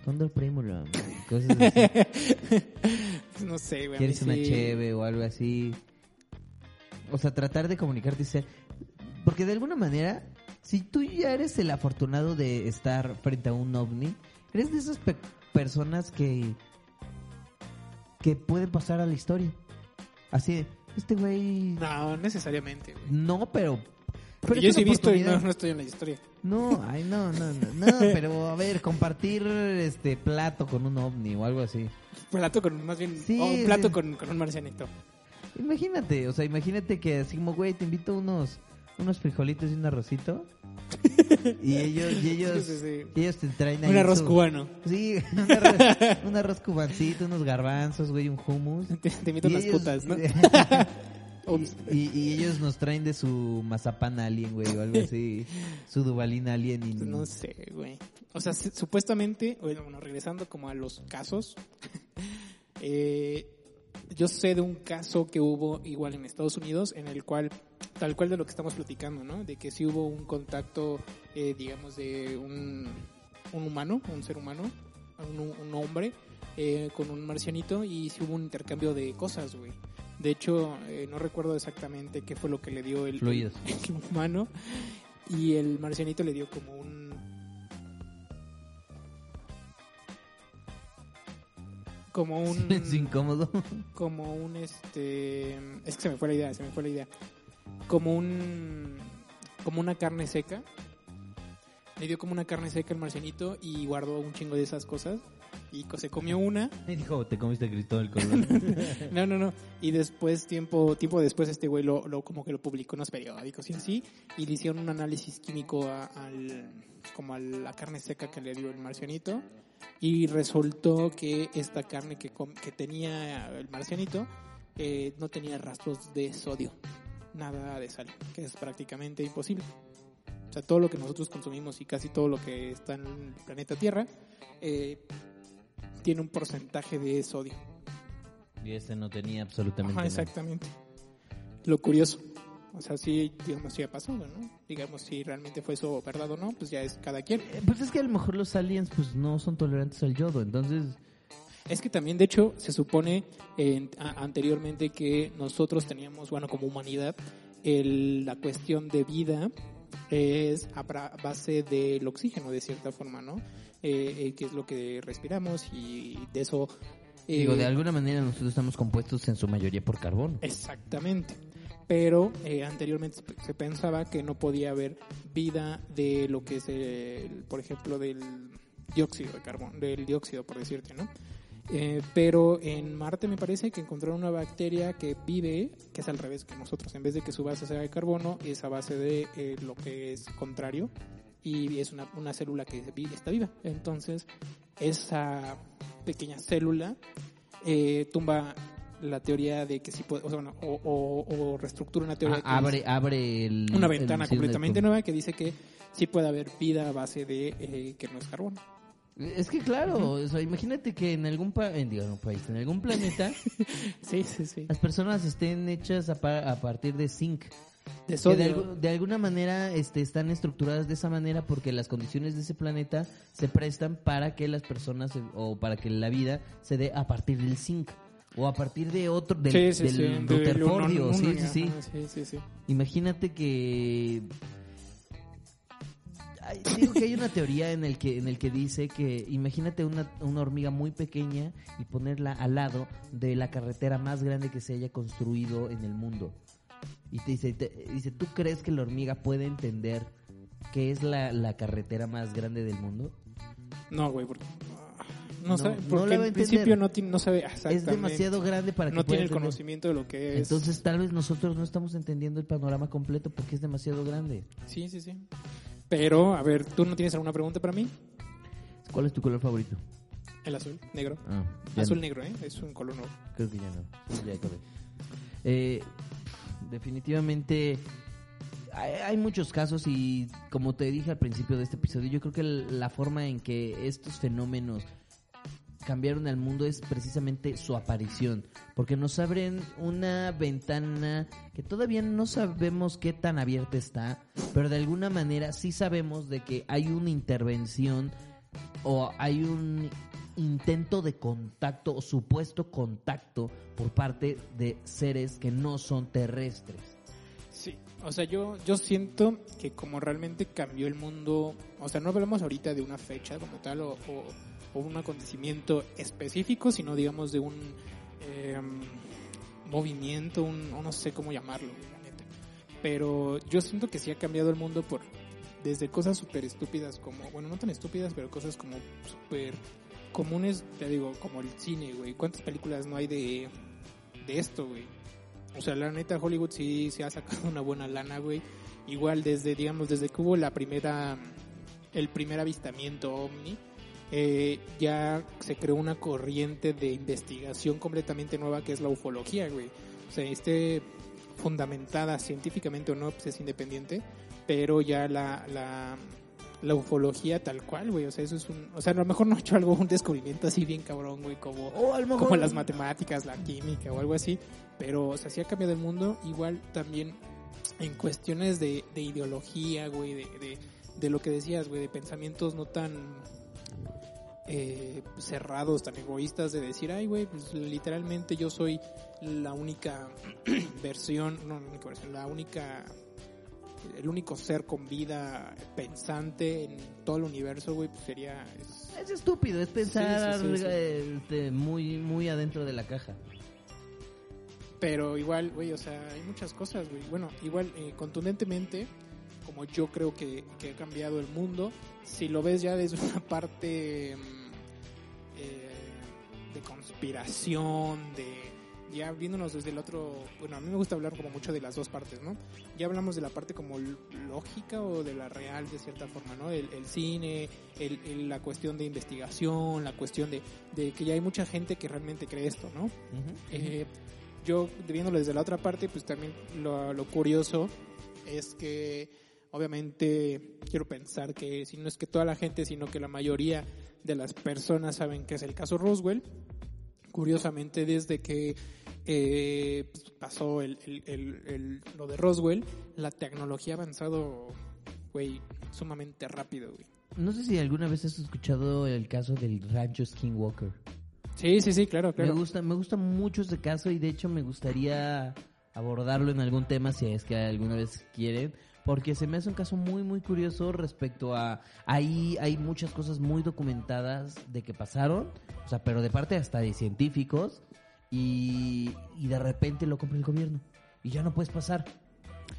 "Condor Primulum", cosas así. no sé, güey. ¿Quieres una sí- cheve o algo así? O sea, tratar de comunicarte y ser... Porque de alguna manera, si tú ya eres el afortunado de estar frente a un ovni, eres de esas pe- personas que... que pueden pasar a la historia. Así, de, este güey... No, necesariamente, güey. No, pero... pero yo sí he visto y no, no estoy en la historia. No, ay, no, no, no, no, pero a ver, compartir este plato con un ovni o algo así. Plato con, más bien, Sí, o un plato sí. con, con un marcianito. Imagínate, o sea, imagínate que así como, güey, te invito unos unos frijolitos y un arrocito. y ellos, y ellos, Sí, sí, sí. y ellos te traen ahí Un arroz su- cubano. Sí, un arroz, un arroz cubancito, unos garbanzos, güey, un hummus. Te, te invito unas ellos- putas, ¿no? Y, y ellos nos traen de su mazapán alien, güey, o algo así, su dubalina alien y No sé, güey. O sea, supuestamente, bueno, bueno, regresando como a los casos, eh, yo sé de un caso que hubo igual en Estados Unidos en el cual, tal cual de lo que estamos platicando, ¿no? De que sí hubo un contacto, eh, digamos, de un, un humano, un ser humano, un, un hombre, eh, con un marcianito y sí hubo un intercambio de cosas, güey. De hecho, eh, no recuerdo exactamente qué fue lo que le dio el, Fluidos. el humano y el marcianito le dio como un como un Silencio incómodo. como un este es que se me fue la idea se me fue la idea como un como una carne seca le dio como una carne seca el marcianito y guardó un chingo de esas cosas y se comió una Y dijo, te comiste Cristóbal Colón. no, no, no. Y después, tiempo, tiempo después, este güey lo, lo- como que lo publicó en los periódicos y así, y le hicieron un análisis químico a- al, como a la carne seca que le dio el marcianito, y resultó que esta carne que, que tenía el marcianito eh, no tenía rastros de sodio, nada de sal, que es prácticamente imposible. O sea, todo lo que nosotros consumimos y casi todo lo que está en el planeta Tierra eh, tiene un porcentaje de sodio. y este no tenía absolutamente Ajá, nada. exactamente. Lo curioso. O sea, sí, digamos, sí ha pasado, ¿no? Digamos, si realmente fue eso verdad o no, pues ya es cada quien. Eh, Pues es que a lo mejor los aliens pues no son tolerantes al yodo, entonces Es que también, de hecho, se supone eh, anteriormente que nosotros teníamos, bueno, como humanidad, el- la cuestión de vida es a base del oxígeno, de cierta forma, ¿no? Eh, eh, que es lo que respiramos y de eso... eh, digo, de alguna manera nosotros estamos compuestos en su mayoría por carbono. Exactamente. Pero eh, anteriormente se- pensaba que no podía haber vida de lo que es, el, por ejemplo, del dióxido de carbono, del dióxido, por decirte, ¿no? Eh, pero en Marte me parece que encontraron una bacteria que vive, que es al revés que nosotros. En vez de que su base sea de carbono, es a base de eh, lo que es contrario y es una, una célula que está viva. Entonces, esa pequeña célula eh, tumba la teoría de que sí puede, o, sea, bueno, o, o- o reestructura una teoría A- que abre, abre el, una ventana completamente com- nueva que dice que sí puede haber vida a base de eh, que no es carbono. Es que claro, o sea, imagínate que en algún pa en, digo, país, en algún planeta, Sí, sí, sí. las personas estén hechas a, pa- a partir de zinc. De Que de, de alguna manera este, están estructuradas de esa manera porque las condiciones de ese planeta se prestan para que las personas o para que la vida se dé a partir del zinc o a partir de otro del, sí, sí, del sí. Rutherfordio, sí, sí, sí. ajá, sí, sí, sí. Imagínate que Ay, digo que hay una teoría en el que en el que dice que imagínate una, una hormiga muy pequeña y ponerla al lado de la carretera más grande que se haya construido en el mundo. Y te dice, te- dice, ¿tú crees que la hormiga puede entender qué es la, la carretera más grande del mundo? No, güey, porque... No, No, sabe, no porque a en principio no, no sabe Es demasiado grande para que No tiene el entender. conocimiento de lo que es. Entonces tal vez nosotros no estamos entendiendo el panorama completo porque es demasiado grande. Sí, sí, sí. Pero, a ver, ¿tú no tienes alguna pregunta para mí? ¿Cuál es tu color favorito? El azul, negro. Ah, Azul no. negro, ¿eh? Es un color nuevo. Creo que ya no. Ya acabé. Eh, definitivamente hay, hay muchos casos y como te dije al principio de este episodio, yo creo que la forma en que estos fenómenos cambiaron al mundo es precisamente su aparición, porque nos abren una ventana que todavía no sabemos qué tan abierta está, pero de alguna manera sí sabemos de que hay una intervención o hay un intento de contacto o supuesto contacto por parte de seres que no son terrestres. Sí, o sea, yo, yo siento que como realmente cambió el mundo, o sea, no hablamos ahorita de una fecha como tal o, o un acontecimiento específico, sino digamos de un eh, movimiento, un, no sé cómo llamarlo, la neta. Pero yo siento que sí ha cambiado el mundo por desde cosas súper estúpidas como, bueno, no tan estúpidas, pero cosas como súper comunes, te digo, como el cine, güey. ¿Cuántas películas no hay de, de esto, güey? O sea, la neta, Hollywood sí se ha sacado una buena lana, güey. Igual desde, digamos, desde que hubo la primera, el primer avistamiento ovni, eh, ya se creó una corriente de investigación completamente nueva que es la ufología, güey. O sea, esté fundamentada científicamente o no, pues es independiente, pero ya la, la, la ufología tal cual, güey. O sea, eso es un, o sea, a lo mejor no ha hecho algo, un descubrimiento así bien cabrón, güey, como mejor como las matemáticas, la química o algo así, pero o sea, sí ha cambiado el mundo, igual también en cuestiones de, de ideología, güey, de, de, de lo que decías, güey, de pensamientos no tan eh, cerrados, tan egoístas, de decir, ay, güey, pues literalmente yo soy la única versión, no, la única versión, la única el único ser con vida pensante en todo el universo, güey, pues sería es- Es estúpido, es pensar Sí, sí, sí, sí. este, muy, muy adentro de la caja. Pero igual, güey, o sea, hay muchas cosas, güey. Bueno, igual, eh, contundentemente, como yo creo que, que ha cambiado el mundo, si lo ves ya desde una parte mm, eh, de conspiración, de ya viéndonos desde el otro, bueno, a mí me gusta hablar como mucho de las dos partes, ¿no? Ya hablamos de la parte como lógica o de la real de cierta forma, ¿no? El, el cine, el, el- la cuestión de investigación, la cuestión de, de que ya hay mucha gente que realmente cree esto, ¿no? Eh, yo viéndolo desde la otra parte, pues también lo, lo curioso es que obviamente quiero pensar que si no es que toda la gente, sino que la mayoría de las personas saben que es el caso Roswell. Curiosamente, desde que eh, pues, pasó el, el- el- el- lo de Roswell, la tecnología ha avanzado, güey, sumamente rápido, güey. No sé si alguna vez has escuchado el caso del rancho Skinwalker. Sí, sí, sí, claro, claro. Me gusta, me gusta mucho ese caso y de hecho me gustaría abordarlo en algún tema si es que alguna vez quieren, porque se me hace un caso muy muy curioso respecto a ahí hay muchas cosas muy documentadas de que pasaron, o sea, pero de parte hasta de científicos y, y de repente lo compra el gobierno y ya no puedes pasar.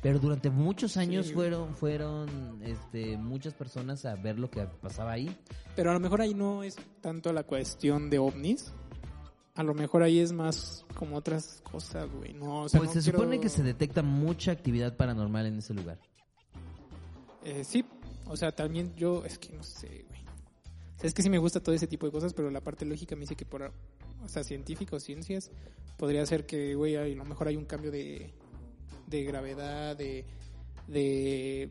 Pero durante muchos años Sí. fueron fueron este muchas personas a ver lo que pasaba ahí. Pero a lo mejor ahí no es tanto la cuestión de ovnis. A lo mejor ahí es más como otras cosas, güey. No, o sea, Pues no se quiero- supone que se detecta mucha actividad paranormal en ese lugar. Eh, sí, o sea, también yo, es que no sé, güey. Es que sí me gusta todo ese tipo de cosas, pero la parte lógica me dice que por, o sea, científico, ciencias, podría ser que, güey, a lo mejor hay un cambio de, de gravedad, de, de,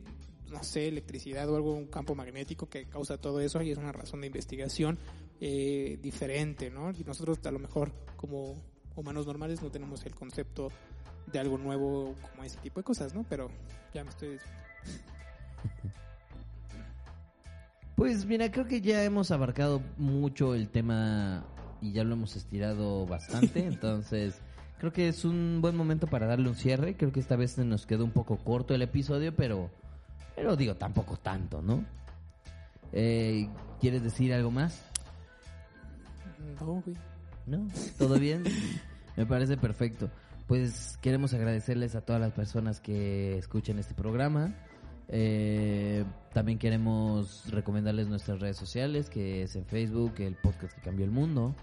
no sé, electricidad o algo, un campo magnético que causa todo eso y es una razón de investigación eh, diferente, ¿no? Y nosotros a lo mejor como humanos normales no tenemos el concepto de algo nuevo como ese tipo de cosas, ¿no? Pero ya me estoy Pues mira, creo que ya hemos abarcado mucho el tema y ya lo hemos estirado bastante, entonces creo que es un buen momento para darle un cierre. Creo que esta vez se nos quedó un poco corto el episodio, pero, pero digo, tampoco tanto, ¿no? Eh, ¿Quieres decir algo más? No, güey. ¿No? ¿Todo bien? Me parece perfecto. Pues queremos agradecerles a todas las personas que escuchan este programa. Eh, también queremos recomendarles nuestras redes sociales, que es en Facebook, el podcast que cambió el mundo.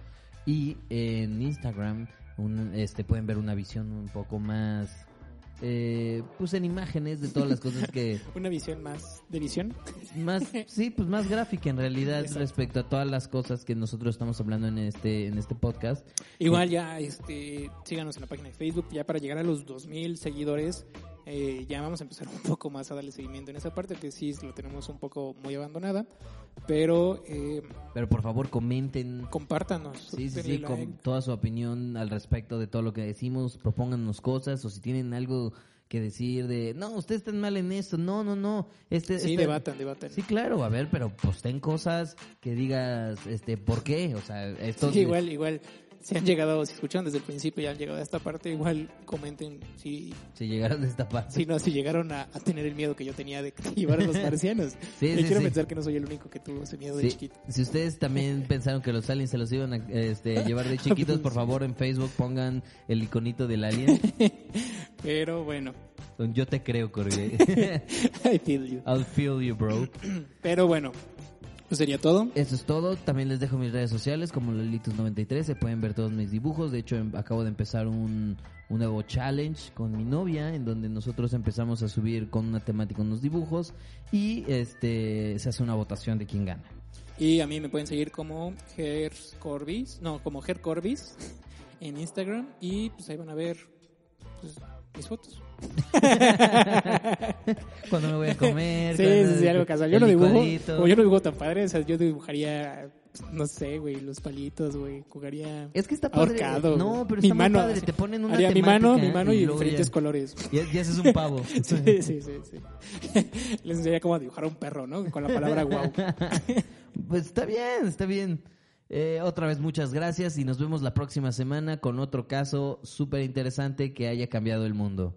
Y en Instagram un- este, pueden ver una visión un poco más, eh, pues en imágenes de todas las cosas que... Una visión más de visión. más sí pues más gráfica en realidad Exacto. respecto a todas las cosas que nosotros estamos hablando en este en este podcast Igual ya, este, síganos en la página de Facebook, ya para llegar a los 2000 seguidores, eh, ya vamos a empezar un poco más a darle seguimiento en esa parte, que sí lo tenemos un poco muy abandonada, pero eh, pero por favor comenten. compártanos. sí sí sí con toda su opinión al respecto de todo lo que decimos. Propónganos cosas o si tienen algo que decir de no ustedes están mal en esto no no no. Este Sí, este- debatan, debatan. sí claro a ver pero posten cosas que digas este por qué o sea esto Sí, igual, igual, si han llegado, si escucharon desde el principio y han llegado a esta parte, igual comenten si, si llegaron de esta parte si no, si llegaron a, a tener el miedo que yo tenía de llevar a los marcianos. Sí, sí, quiero sí. pensar que no soy el único que tuvo ese miedo de chiquito. si ustedes también pensaron que los aliens se los iban a este, llevar de chiquitos, por favor en Facebook pongan el iconito del alien. Pero bueno, Yo te creo, Corey. I feel you. I'll feel you, bro. Pero bueno, pues sería todo. Eso es todo. También les dejo mis redes sociales como Lolitos93. Se pueden ver todos mis dibujos. De hecho, em- acabo de empezar un, un nuevo challenge con mi novia en donde nosotros empezamos a subir con una temática unos dibujos y este se hace una votación de quién gana. Y a mí me pueden seguir como Ger Corbis, no, como Ger Corbis en Instagram y pues ahí van a ver pues, mis fotos. Cuando me voy a comer. Sí, sí, sí, algo casual. Yo no dibujo, como yo no dibujo tan padre, o sea, yo dibujaría, no sé, güey, los palitos, güey, jugaría Es que está padre. ahorcado. No, pero mi está muy mano, padre. Te ponen una Haría mi mano, mi mano y, diferentes ya- colores. Ya, ya haces un pavo. Sí, sí, sí, sí. Les enseñaría cómo dibujar a un perro, ¿no? Con la palabra wow. Pues está bien, está bien. Eh, otra vez muchas gracias y nos vemos la próxima semana con otro caso súper interesante que haya cambiado el mundo.